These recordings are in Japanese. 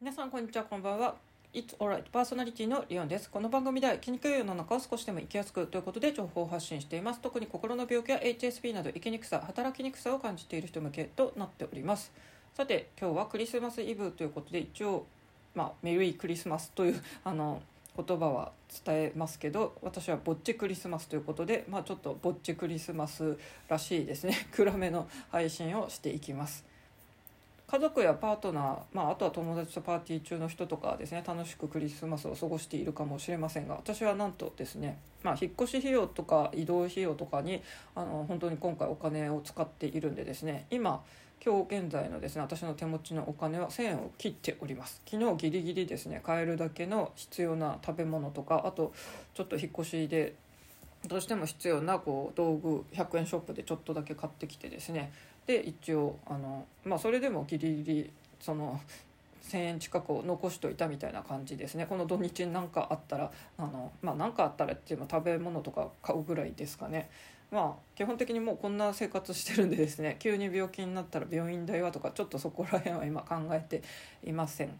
皆さんこんにちはこんばんは。It's alright. パーソナリティのリオンです。この番組では生きにくい世の中を少しでも生きやすくということで情報を発信しています。特に心の病気や HSP など生きにくさ働きにくさを感じている人向けとなっております。さて今日はクリスマスイブということで一応まあメリークリスマスというあの言葉は伝えますけど私はぼっちクリスマスということで、まあ、ちょっとぼっちクリスマスらしいですね。暗めの配信をしていきます。家族やパートナー、まあ、あとは友達とパーティー中の人とかですね楽しくクリスマスを過ごしているかもしれませんが私はなんとですね、まあ、引っ越し費用とか移動費用とかにあの本当に今回お金を使っているんでですね今今日現在のですね私の手持ちのお金は1,000円を切っております。昨日ギリギリですね買えるだけの必要な食べ物とかあとちょっと引っ越しでどうしても必要なこう道具100円ショップでちょっとだけ買ってきてですね。で一応あの、まあ、それでもギリギリその1,000円近くを残しといたみたいな感じですね。この土日に何かあったらあのまあ何かあったらっていうの食べ物とか買うぐらいですかね。まあ基本的にもうこんな生活してるんでですね 急に病気になったら病院代はとかちょっとそこら辺は今考えていません。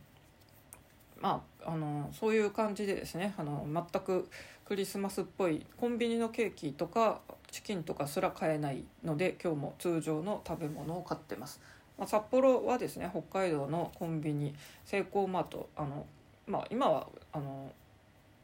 まあ、あのそういう感じでですねあの全くクリスマスっぽいコンビニのケーキとかチキンとかすら買えないので今日も通常の食べ物を買ってます、まあ、札幌はですね北海道のコンビニセイコーマートあの、まあ、今はあの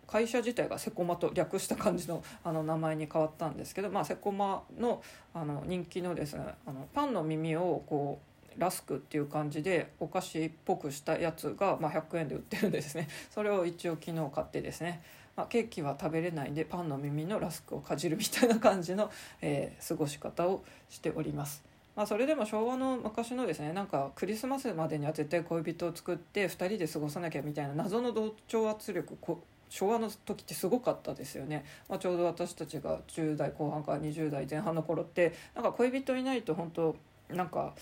会社自体がセコマと略した感じのあの名前に変わったんですけど、まあ、セコマのあの人気のですねあのパンの耳をこうラスクっていう感じでお菓子っぽくしたやつが、まあ、100円で売ってるんですね。それを一応昨日買ってですね、まあ、ケーキは食べれないんでパンの耳のラスクをかじるみたいな感じの、えー、過ごし方をしております。まあ、それでも昭和の昔のですねなんかクリスマスまでには絶対恋人を作って2人で過ごさなきゃみたいな謎の同調圧力昭和の時ってすごかったですよね、まあ、ちょうど私たちが10代後半から20代前半の頃ってなんか恋人いないと本当なんか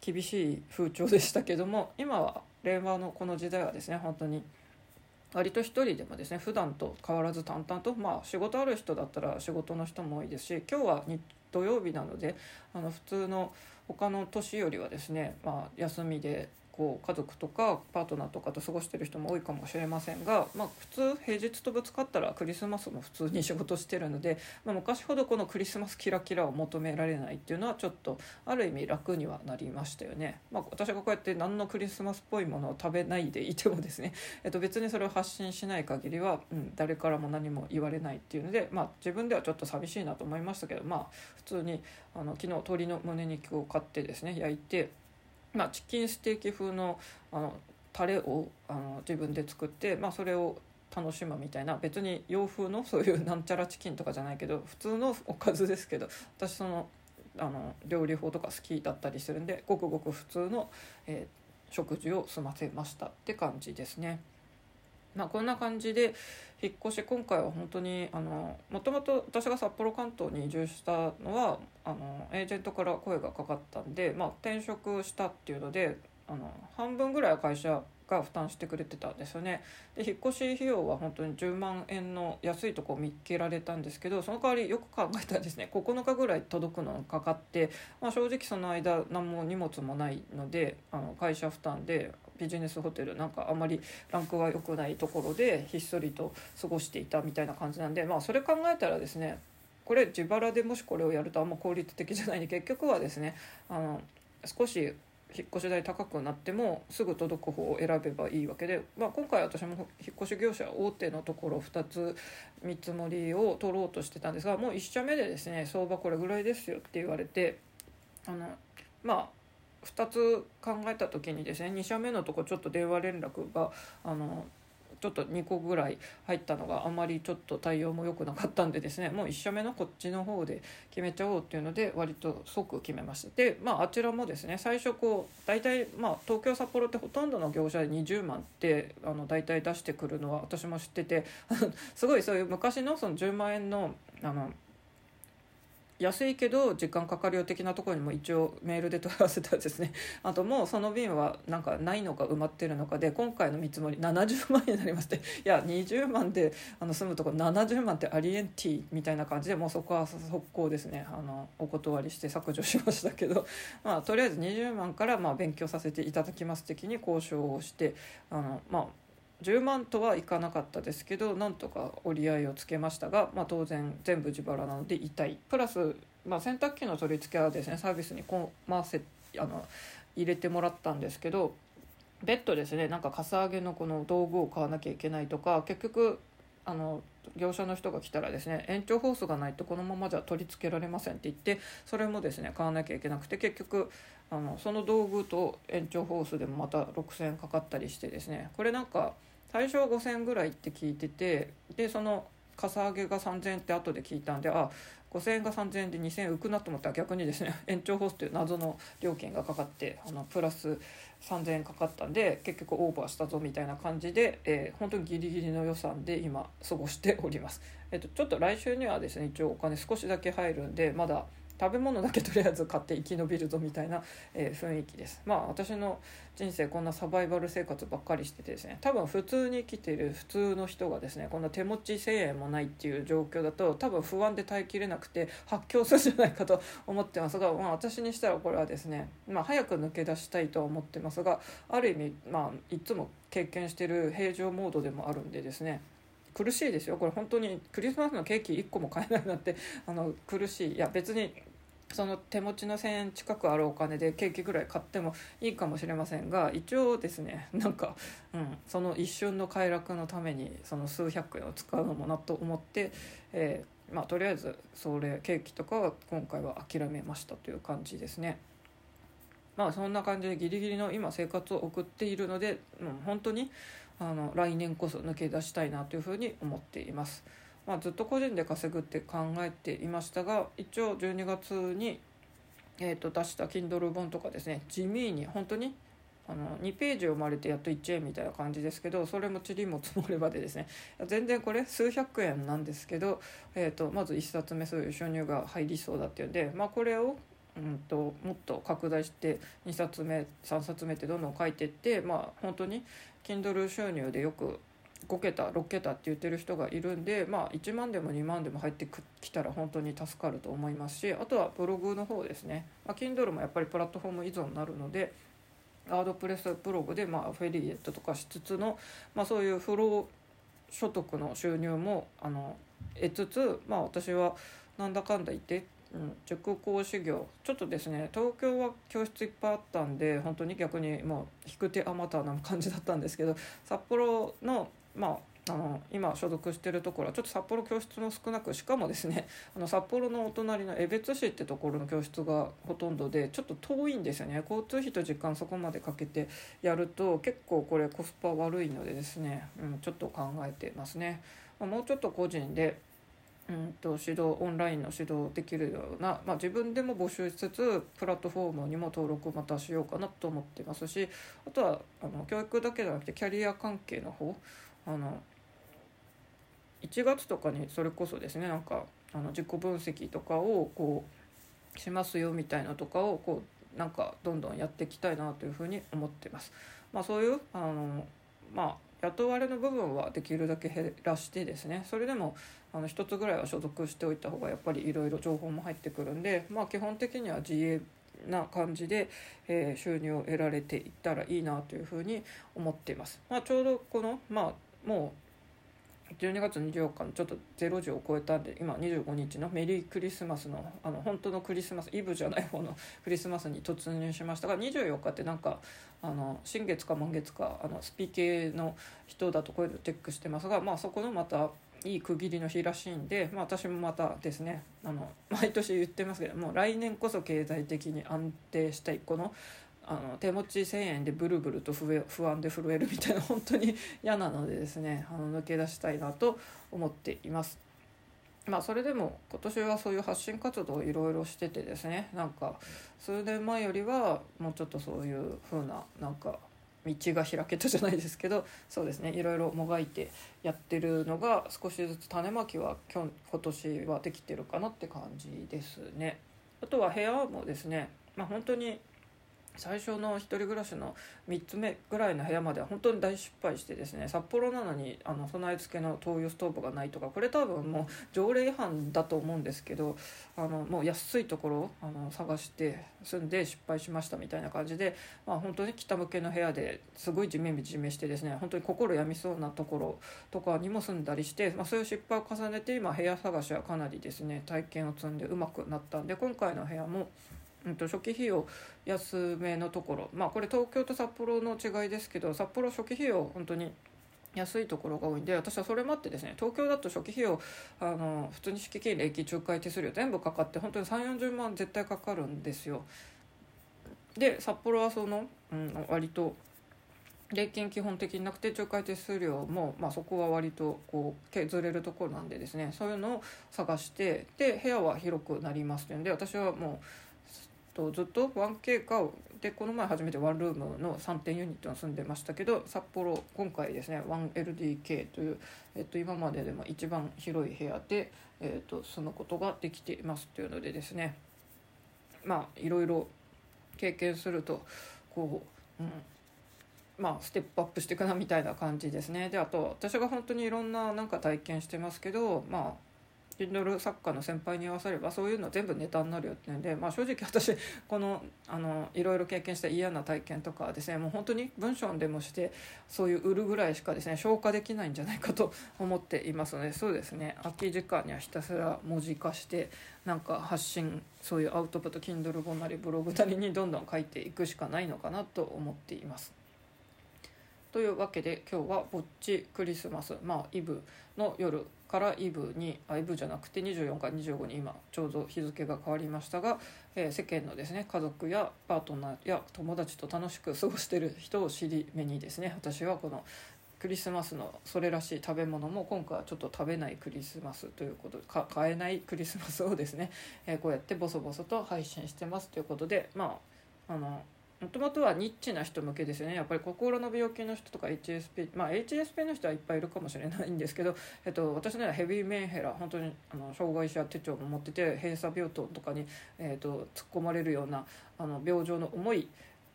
厳しい風潮でしたけども今は令和のこの時代はですね本当に割と一人でもですね普段と変わらず淡々とまあ仕事ある人だったら仕事の人も多いですし今日は土曜日なのであの普通の他の年よりはですね、まあ、休みでこう家族とかパートナーとかと過ごしてる人も多いかもしれませんが、まあ、普通平日とぶつかったらクリスマスも普通に仕事してるので、まあ、昔ほどこのクリスマスキラキラを求められないっていうのはちょっとある意味楽にはなりましたよね。まあ、私がこうやって何のクリスマスっぽいものを食べないでいてもですね、えっと、別にそれを発信しない限りは、うん、誰からも何も言われないっていうので、まあ、自分ではちょっと寂しいなと思いましたけど、まあ、普通にあの昨日鶏の胸肉を買ってですね焼いて。まあ、チキンステーキ風のあのタレをあの自分で作って、まあ、それを楽しむみたいな別に洋風のそういうなんちゃらチキンとかじゃないけど普通のおかずですけど私そのあの料理法とか好きだったりするんでごくごく普通の、えー、食事を済ませましたって感じですね。まあ、こんな感じで引っ越し今回は本当にあのもともと私が札幌関東に移住したのはあのエージェントから声がかかったんで、まあ、転職したっていうのであの半分ぐらいは会社が負担してくれてたんですよね。で引っ越し費用は本当に10万円の安いとこを見っけられたんですけどその代わりよく考えたらですね9日ぐらい届くのにかかって、まあ、正直その間何も荷物もないのであの会社負担でビジネスホテルなんかあんまりランクが良くないところでひっそりと過ごしていたみたいな感じなんでまあそれ考えたらですねこれ自腹でもしこれをやるとあんま効率的じゃないんで結局はですねあの少し引っ越し代高くなってもすぐ届く方を選べばいいわけで、まあ、今回私も引っ越し業者大手のところ2つ見積もりを取ろうとしてたんですがもう1社目でですね相場これぐらいですよって言われてあのまあ2つ考えた時にですね2社目のとこちょっと電話連絡があのちょっと2個ぐらい入ったのがあまりちょっと対応も良くなかったんでですねもう1社目のこっちの方で決めちゃおうっていうので割と即決めました。でまああちらもですね最初こう大体まあ東京札幌ってほとんどの業者で20万ってあの大体出してくるのは私も知ってて すごいそういう昔のその10万円のあの安いけど時間かかるよ的なところにも一応メールで問い合わせたらですね。あともうその便はなんかないのか埋まってるのかで今回の見積もり70万になりまして。いや20万であの住むとこ70万ってありえんティみたいな感じでもうそこは速攻ですね。あのお断りして削除しましたけど、まあ、とりあえず20万からまあ勉強させていただきます的に交渉をしてあのまあ10万とはいかなかったですけどなんとか折り合いをつけましたが、まあ、当然全部自腹なので痛い。プラス、まあ、洗濯機の取り付けはですねサービスにこう回せあの入れてもらったんですけどベッドですねなんかかさ上げのこの道具を買わなきゃいけないとか結局あの業者の人が来たらですね延長ホースがないとこのままじゃ取り付けられませんって言ってそれもですね買わなきゃいけなくて結局あのその道具と延長ホースでもまた6,000円かかったりしてですねこれなんか最初は5,000円ぐらいって聞いててでそのかさ上げが3,000円って後で聞いたんであ5,000円が3,000円で2,000円浮くなと思ったら逆にですね 延長ホースという謎の料金がかかってあのプラス3,000円かかったんで結局オーバーしたぞみたいな感じで、えー、本当にギリギリの予算で今過ごしております。えっと、ちょっと来週にはですね一応お金少しだけ入るんでまだ食べ物だけとりあえず買って生き延びるぞみたいな、えー、雰囲気です。まあ私の人生こんなサバイバル生活ばっかりしててですね多分普通に生きている普通の人がですねこんな手持ち1,000円もないっていう状況だと多分不安で耐えきれなくて発狂するんじゃないかと思ってますが、まあ、私にしたらこれはですね、まあ、早く抜け出したいとは思ってますがある意味、まあ、いつも経験してる平常モードでもあるんでですね苦しいですよこれ本当にクリスマスのケーキ1個も買えないなんて あの苦しいいや別にその手持ちの1,000円近くあるお金でケーキぐらい買ってもいいかもしれませんが一応ですね なんか、うん、その一瞬の快楽のためにその数百円を使うのもなと思って、えー、まあ、とりあえずそれケーキとかは今回は諦めましたという感じですね。まあそんな感じでギリギリの今生活を送っているので、うん、本当にあの来年こそ抜け出したいなというふうに思っています。まあ、ずっと個人で稼ぐって考えていましたが一応12月に、えー、と出した Kindle 本とかですね地味に本当にあの2ページ読まれてやっと1円みたいな感じですけどそれも塵も積もればでですね全然これ数百円なんですけど、えー、とまず1冊目そういう収入が入りそうだっていうんで、まあ、これをうんともっと拡大して2冊目3冊目ってどんどん書いていってまあ本当に Kindle 収入でよく5桁6桁って言ってる人がいるんでまあ1万でも2万でも入ってきたら本当に助かると思いますしあとはブログの方ですね、まあ、Kindle もやっぱりプラットフォーム依存になるのでワードプレスブログでまあフィリエイトとかしつつの、まあ、そういう不労所得の収入もあの得つつ、まあ、私はなんだかんだ言って塾講師業。ちょっとですね東京は教室いっぱいあったんで本当に逆にもう引く手あまたな感じだったんですけど札幌のまあ、あの今所属してるところはちょっと札幌教室も少なくしかもですねあの札幌のお隣の江別市ってところの教室がほとんどでちょっと遠いんですよね。交通費と時間そこまでかけてやると結構これコスパ悪いのでですね、うん、ちょっと考えてますね。まあ、もうちょっと個人でうんと指導オンラインの指導できるような、まあ、自分でも募集しつつプラットフォームにも登録をまたしようかなと思ってますしあとはあの教育だけじゃなくてキャリア関係の方あの1月とかにそれこそですねなんかあの自己分析とかをこうしますよみたいなとかをこうなんかどんどんやっていきたいなというふうに思ってます。まあ、そういうあのまあ雇われの部分はできるだけ減らしてですねそれでもあの一つぐらいは所属しておいた方がやっぱりいろいろ情報も入ってくるんでまあ基本的には自営な感じで、えー、収入を得られていったらいいなというふうに思っています。まあ、ちょうどこの、まあ、もう12月24日のちょっと0時を超えたんで今25日のメリークリスマスのあの本当のクリスマスイブじゃない方の クリスマスに突入しましたが24日ってなんかあの新月か満月かあのスピ系の人だとこういうのチェックしてますがまあそこのまたいい区切りの日らしいんで、まあ、私もまたですねあの毎年言ってますけども来年こそ経済的に安定したいこのあの手持ち1,000円でブルブルと不安で震えるみたいな本当に嫌なのでですね あの抜け出したいなと思っています。まあそれでも今年はそういう発信活動をいろいろしててですねなんか数年前よりはもうちょっとそういう風ななんか道が開けたじゃないですけどそうですねいろいろもがいてやってるのが少しずつ種まきは今日今年はできてるかなって感じですね。あとは部屋もですね、まあ、本当に最初の1人暮らしの3つ目ぐらいの部屋までは本当に大失敗してですね札幌なのにあの備え付けの灯油ストーブがないとかこれ多分もう条例違反だと思うんですけどあのもう安いところあの探して住んで失敗しましたみたいな感じで、まあ、本当に北向けの部屋ですごいじめじめしてですね本当に心病みそうなところとかにも住んだりして、まあ、そういう失敗を重ねて今部屋探しはかなりですね体験を積んでうまくなったんで今回の部屋も。うん、と初期費用安めのところまあこれ東京と札幌の違いですけど札幌初期費用本当に安いところが多いんで私はそれもあってですね東京だと初期費用あの普通に敷金礼金仲介手数料全部かかって本当に3 4 0万絶対かかるんですよ。で札幌はその、うん、割と礼金基本的になくて仲介手数料も、まあ、そこは割とこう削れるところなんでですねそういうのを探してで部屋は広くなりますっていうんで私はもうとずっと 1K かでこの前初めてワンルームの3点ユニットに住んでましたけど札幌今回ですね 1LDK という、えっと、今まででも一番広い部屋で、えっと、住むことができていますというのでですねまあいろいろ経験するとこう、うん、まあステップアップしていくなみたいな感じですね。であと私が本当にいろんななんか体験してますけどまあ Kindle 作家の先輩に言わさればそういうの全部ネタになるよっていうんで、まあ、正直私このあのいろいろ経験した嫌な体験とかですねもう本当に文章でもしてそういう売るぐらいしかですね消化できないんじゃないかと思っていますのでそうですね空き時間にはひたすら文字化してなんか発信そういうアウトプット Kindle 本なりブログなりにどんどん書いていくしかないのかなと思っています。というわけで今日はぼっちクリスマス。まあイブの夜からイブにあイブじゃなくて24から25に今ちょうど日付が変わりましたが、えー、世間のですね家族やパートナーや友達と楽しく過ごしてる人を知り目にですね私はこのクリスマスのそれらしい食べ物も今回はちょっと食べないクリスマスということで買えないクリスマスをですね、えー、こうやってボソボソと配信してますということでまああのもともとはニッチな人向けですよねやっぱり心の病気の人とか HSP まあ HSP の人はいっぱいいるかもしれないんですけど、えっと、私のようなヘビーメンヘラ本当にあの障害者手帳も持ってて閉鎖病棟とかに、えっと、突っ込まれるようなあの病状の重い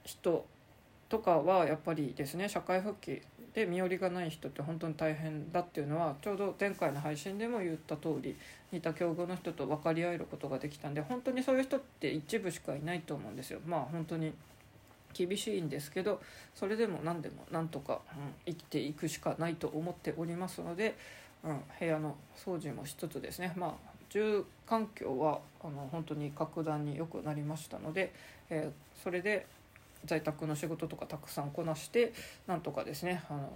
人とかはやっぱりですね社会復帰で身寄りがない人って本当に大変だっていうのはちょうど前回の配信でも言った通り似た境遇の人と分かり合えることができたんで本当にそういう人って一部しかいないと思うんですよ。まあ本当に厳しいんですけどそれでも何でもなんとか、うん、生きていくしかないと思っておりますので、うん、部屋の掃除も一つですね。まあ住環境はあの本当に格段に良くなりましたので、えー、それで在宅の仕事とかたくさんこなしてなんとかですねあの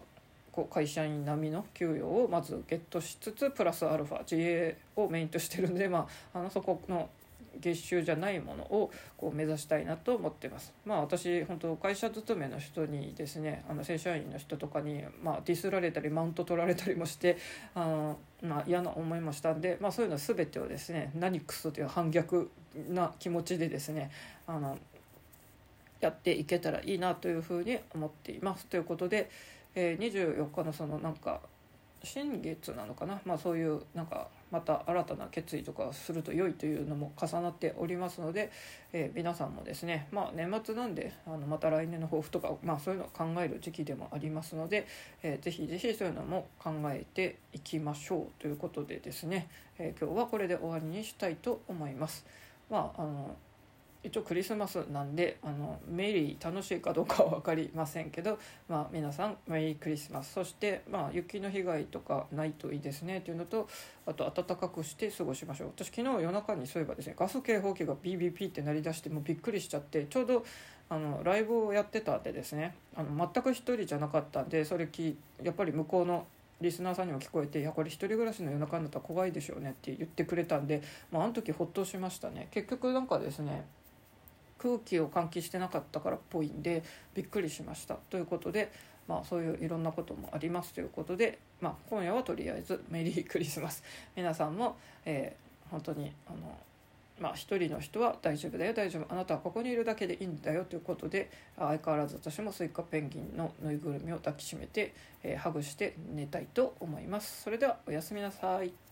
こう会社員並みの給与をまずゲットしつつプラスアルファ自営をメインとしてるんで、まあ、あのそこの月収じゃないものをこう目指したいなと思ってます。まあ私本当会社勤めの人にですねあの正社員の人とかに、まあ、ディスられたりマウント取られたりもしてあの、まあ、嫌な思いもしたんで、まあ、そういうの全てをですね何クソという反逆な気持ちでですねあのやっていけたらいいなというふうに思っています。ということで、えー、24日のそのなんか新月なのかな、まあ、そういうなんかまた新たな決意とかすると良いというのも重なっておりますので、えー、皆さんもですね、まあ、年末なんであのまた来年の抱負とか、まあ、そういうのを考える時期でもありますので、えー、ぜひぜひそういうのも考えていきましょうということでですね、えー、今日はこれで終わりにしたいと思います。まああの一応クリスマスなんであのメリー楽しいかどうかは分かりませんけど、まあ、皆さんメリークリスマスそして、まあ、雪の被害とかないといいですねというのとあと暖かくして過ごしましょう。私昨日夜中にそういえばですねガス警報器が BBP って鳴り出してもうびっくりしちゃってちょうどあのライブをやってたんでですねあの全く一人じゃなかったんでそれきやっぱり向こうのリスナーさんにも聞こえて「いやこれ一人暮らしの夜中になったら怖いでしょうね」って言ってくれたんで、まあ、あの時ほっとしましたね。結局なんかですね空気を換気してなかったからっぽいんでびっくりしました。ということで、まあ、そういういろんなこともありますということで、まあ、今夜はとりあえず メリークリスマス。皆さんも、えー、本当にあのまあ、一人の人は大丈夫だよ大丈夫。あなたはここにいるだけでいいんだよということで相変わらず私もスイカペンギンのぬいぐるみを抱きしめて、えー、ハグして寝たいと思います。それではおやすみなさい。